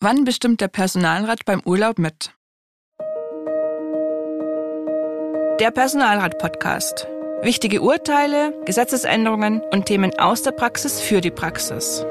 Wann bestimmt der Personalrat beim Urlaub mit? Der Personalrat-Podcast. Wichtige Urteile, Gesetzesänderungen und Themen aus der Praxis für die Praxis.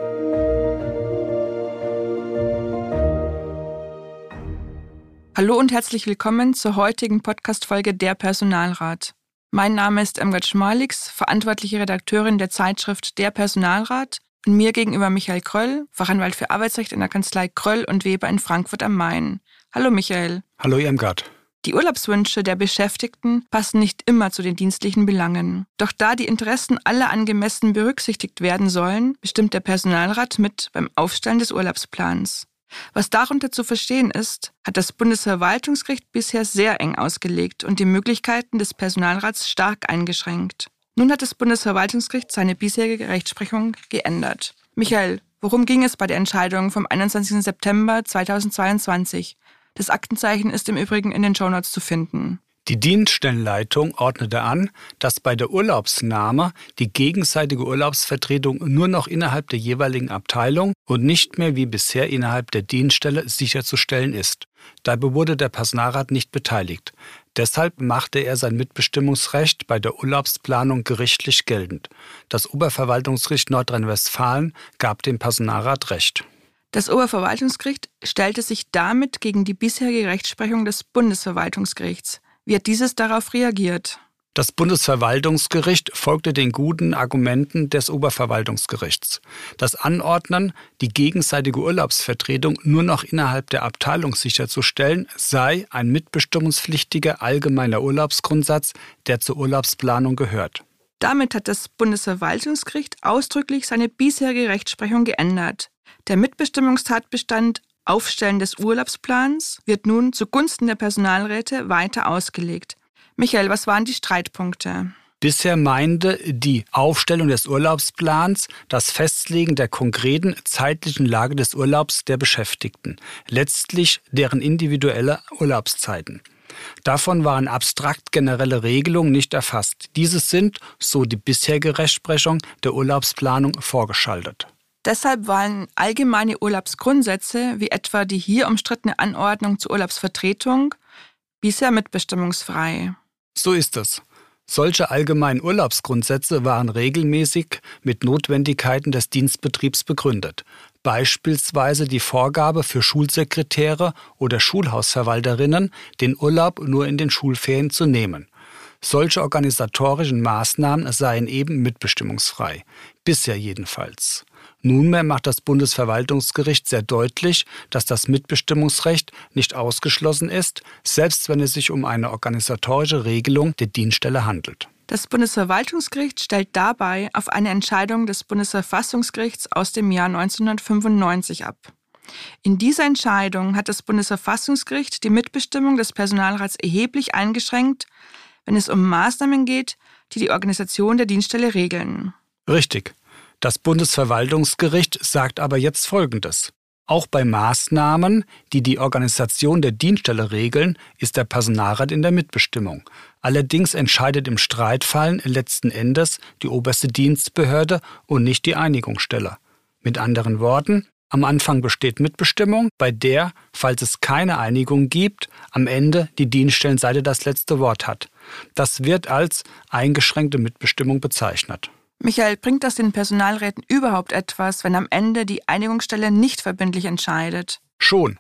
Hallo und herzlich willkommen zur heutigen Podcast-Folge Der Personalrat. Mein Name ist Emgard Schmalix, verantwortliche Redakteurin der Zeitschrift Der Personalrat und mir gegenüber Michael Kröll, Fachanwalt für Arbeitsrecht in der Kanzlei Kröll und Weber in Frankfurt am Main. Hallo Michael. Hallo Irmgard. Die Urlaubswünsche der Beschäftigten passen nicht immer zu den dienstlichen Belangen. Doch da die Interessen aller angemessen berücksichtigt werden sollen, bestimmt der Personalrat mit beim Aufstellen des Urlaubsplans. Was darunter zu verstehen ist, hat das Bundesverwaltungsgericht bisher sehr eng ausgelegt und die Möglichkeiten des Personalrats stark eingeschränkt. Nun hat das Bundesverwaltungsgericht seine bisherige Rechtsprechung geändert. Michael, worum ging es bei der Entscheidung vom 21. September 2022? Das Aktenzeichen ist im Übrigen in den Shownotes zu finden. Die Dienststellenleitung ordnete an, dass bei der Urlaubsnahme die gegenseitige Urlaubsvertretung nur noch innerhalb der jeweiligen Abteilung und nicht mehr wie bisher innerhalb der Dienststelle sicherzustellen ist. Dabei wurde der Personalrat nicht beteiligt. Deshalb machte er sein Mitbestimmungsrecht bei der Urlaubsplanung gerichtlich geltend. Das Oberverwaltungsgericht Nordrhein-Westfalen gab dem Personalrat Recht. Das Oberverwaltungsgericht stellte sich damit gegen die bisherige Rechtsprechung des Bundesverwaltungsgerichts. Wie hat dieses darauf reagiert? Das Bundesverwaltungsgericht folgte den guten Argumenten des Oberverwaltungsgerichts. Das Anordnen, die gegenseitige Urlaubsvertretung nur noch innerhalb der Abteilung sicherzustellen, sei ein mitbestimmungspflichtiger allgemeiner Urlaubsgrundsatz, der zur Urlaubsplanung gehört. Damit hat das Bundesverwaltungsgericht ausdrücklich seine bisherige Rechtsprechung geändert. Der Mitbestimmungstatbestand Aufstellen des Urlaubsplans wird nun zugunsten der Personalräte weiter ausgelegt. Michael, was waren die Streitpunkte? Bisher meinte die Aufstellung des Urlaubsplans das Festlegen der konkreten zeitlichen Lage des Urlaubs der Beschäftigten, letztlich deren individuelle Urlaubszeiten. Davon waren abstrakt generelle Regelungen nicht erfasst. Diese sind, so die bisherige Rechtsprechung der Urlaubsplanung, vorgeschaltet. Deshalb waren allgemeine Urlaubsgrundsätze, wie etwa die hier umstrittene Anordnung zur Urlaubsvertretung, bisher mitbestimmungsfrei. So ist es. Solche allgemeinen Urlaubsgrundsätze waren regelmäßig mit Notwendigkeiten des Dienstbetriebs begründet. Beispielsweise die Vorgabe für Schulsekretäre oder Schulhausverwalterinnen, den Urlaub nur in den Schulferien zu nehmen. Solche organisatorischen Maßnahmen seien eben mitbestimmungsfrei. Bisher jedenfalls. Nunmehr macht das Bundesverwaltungsgericht sehr deutlich, dass das Mitbestimmungsrecht nicht ausgeschlossen ist, selbst wenn es sich um eine organisatorische Regelung der Dienststelle handelt. Das Bundesverwaltungsgericht stellt dabei auf eine Entscheidung des Bundesverfassungsgerichts aus dem Jahr 1995 ab. In dieser Entscheidung hat das Bundesverfassungsgericht die Mitbestimmung des Personalrats erheblich eingeschränkt, wenn es um Maßnahmen geht, die die Organisation der Dienststelle regeln. Richtig. Das Bundesverwaltungsgericht sagt aber jetzt Folgendes. Auch bei Maßnahmen, die die Organisation der Dienststelle regeln, ist der Personalrat in der Mitbestimmung. Allerdings entscheidet im Streitfallen letzten Endes die oberste Dienstbehörde und nicht die Einigungsstelle. Mit anderen Worten, am Anfang besteht Mitbestimmung, bei der, falls es keine Einigung gibt, am Ende die Dienststellenseite das letzte Wort hat. Das wird als eingeschränkte Mitbestimmung bezeichnet. Michael, bringt das den Personalräten überhaupt etwas, wenn am Ende die Einigungsstelle nicht verbindlich entscheidet? Schon.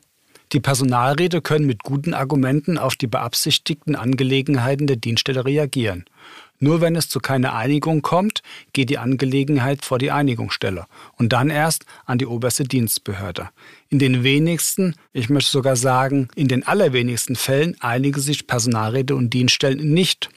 Die Personalräte können mit guten Argumenten auf die beabsichtigten Angelegenheiten der Dienststelle reagieren. Nur wenn es zu keiner Einigung kommt, geht die Angelegenheit vor die Einigungsstelle und dann erst an die oberste Dienstbehörde. In den wenigsten, ich möchte sogar sagen, in den allerwenigsten Fällen einigen sich Personalräte und Dienststellen nicht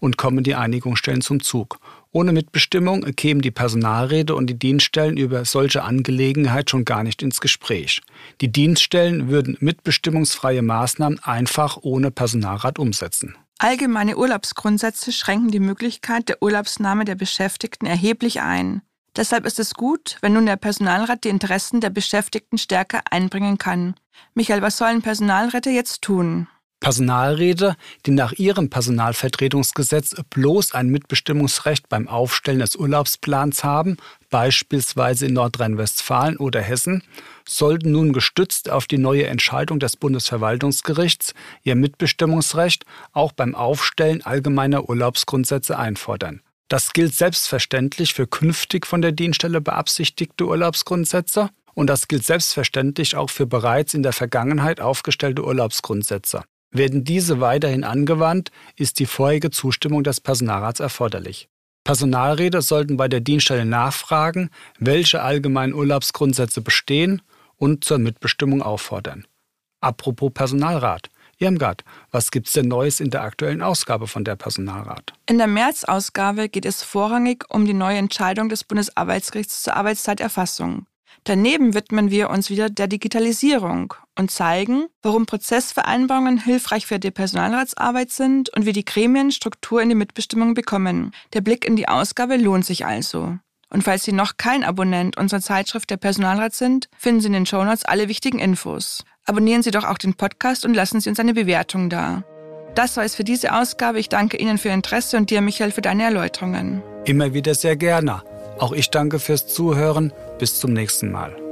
und kommen die Einigungsstellen zum Zug. Ohne Mitbestimmung kämen die Personalräte und die Dienststellen über solche Angelegenheit schon gar nicht ins Gespräch. Die Dienststellen würden mitbestimmungsfreie Maßnahmen einfach ohne Personalrat umsetzen. Allgemeine Urlaubsgrundsätze schränken die Möglichkeit der Urlaubsnahme der Beschäftigten erheblich ein. Deshalb ist es gut, wenn nun der Personalrat die Interessen der Beschäftigten stärker einbringen kann. Michael, was sollen Personalräte jetzt tun? Personalräte, die nach ihrem Personalvertretungsgesetz bloß ein Mitbestimmungsrecht beim Aufstellen des Urlaubsplans haben, beispielsweise in Nordrhein-Westfalen oder Hessen, sollten nun gestützt auf die neue Entscheidung des Bundesverwaltungsgerichts ihr Mitbestimmungsrecht auch beim Aufstellen allgemeiner Urlaubsgrundsätze einfordern. Das gilt selbstverständlich für künftig von der Dienststelle beabsichtigte Urlaubsgrundsätze und das gilt selbstverständlich auch für bereits in der Vergangenheit aufgestellte Urlaubsgrundsätze. Werden diese weiterhin angewandt, ist die vorherige Zustimmung des Personalrats erforderlich. Personalräte sollten bei der Dienststelle nachfragen, welche allgemeinen Urlaubsgrundsätze bestehen und zur Mitbestimmung auffordern. Apropos Personalrat. Irmgard, was gibt's denn Neues in der aktuellen Ausgabe von der Personalrat? In der März-Ausgabe geht es vorrangig um die neue Entscheidung des Bundesarbeitsgerichts zur Arbeitszeiterfassung. Daneben widmen wir uns wieder der Digitalisierung und zeigen, warum Prozessvereinbarungen hilfreich für die Personalratsarbeit sind und wie die Gremien Struktur in die Mitbestimmung bekommen. Der Blick in die Ausgabe lohnt sich also. Und falls Sie noch kein Abonnent unserer Zeitschrift der Personalrat sind, finden Sie in den Shownotes alle wichtigen Infos. Abonnieren Sie doch auch den Podcast und lassen Sie uns eine Bewertung da. Das war es für diese Ausgabe. Ich danke Ihnen für Ihr Interesse und dir, Michael, für deine Erläuterungen. Immer wieder sehr gerne. Auch ich danke fürs Zuhören. Bis zum nächsten Mal.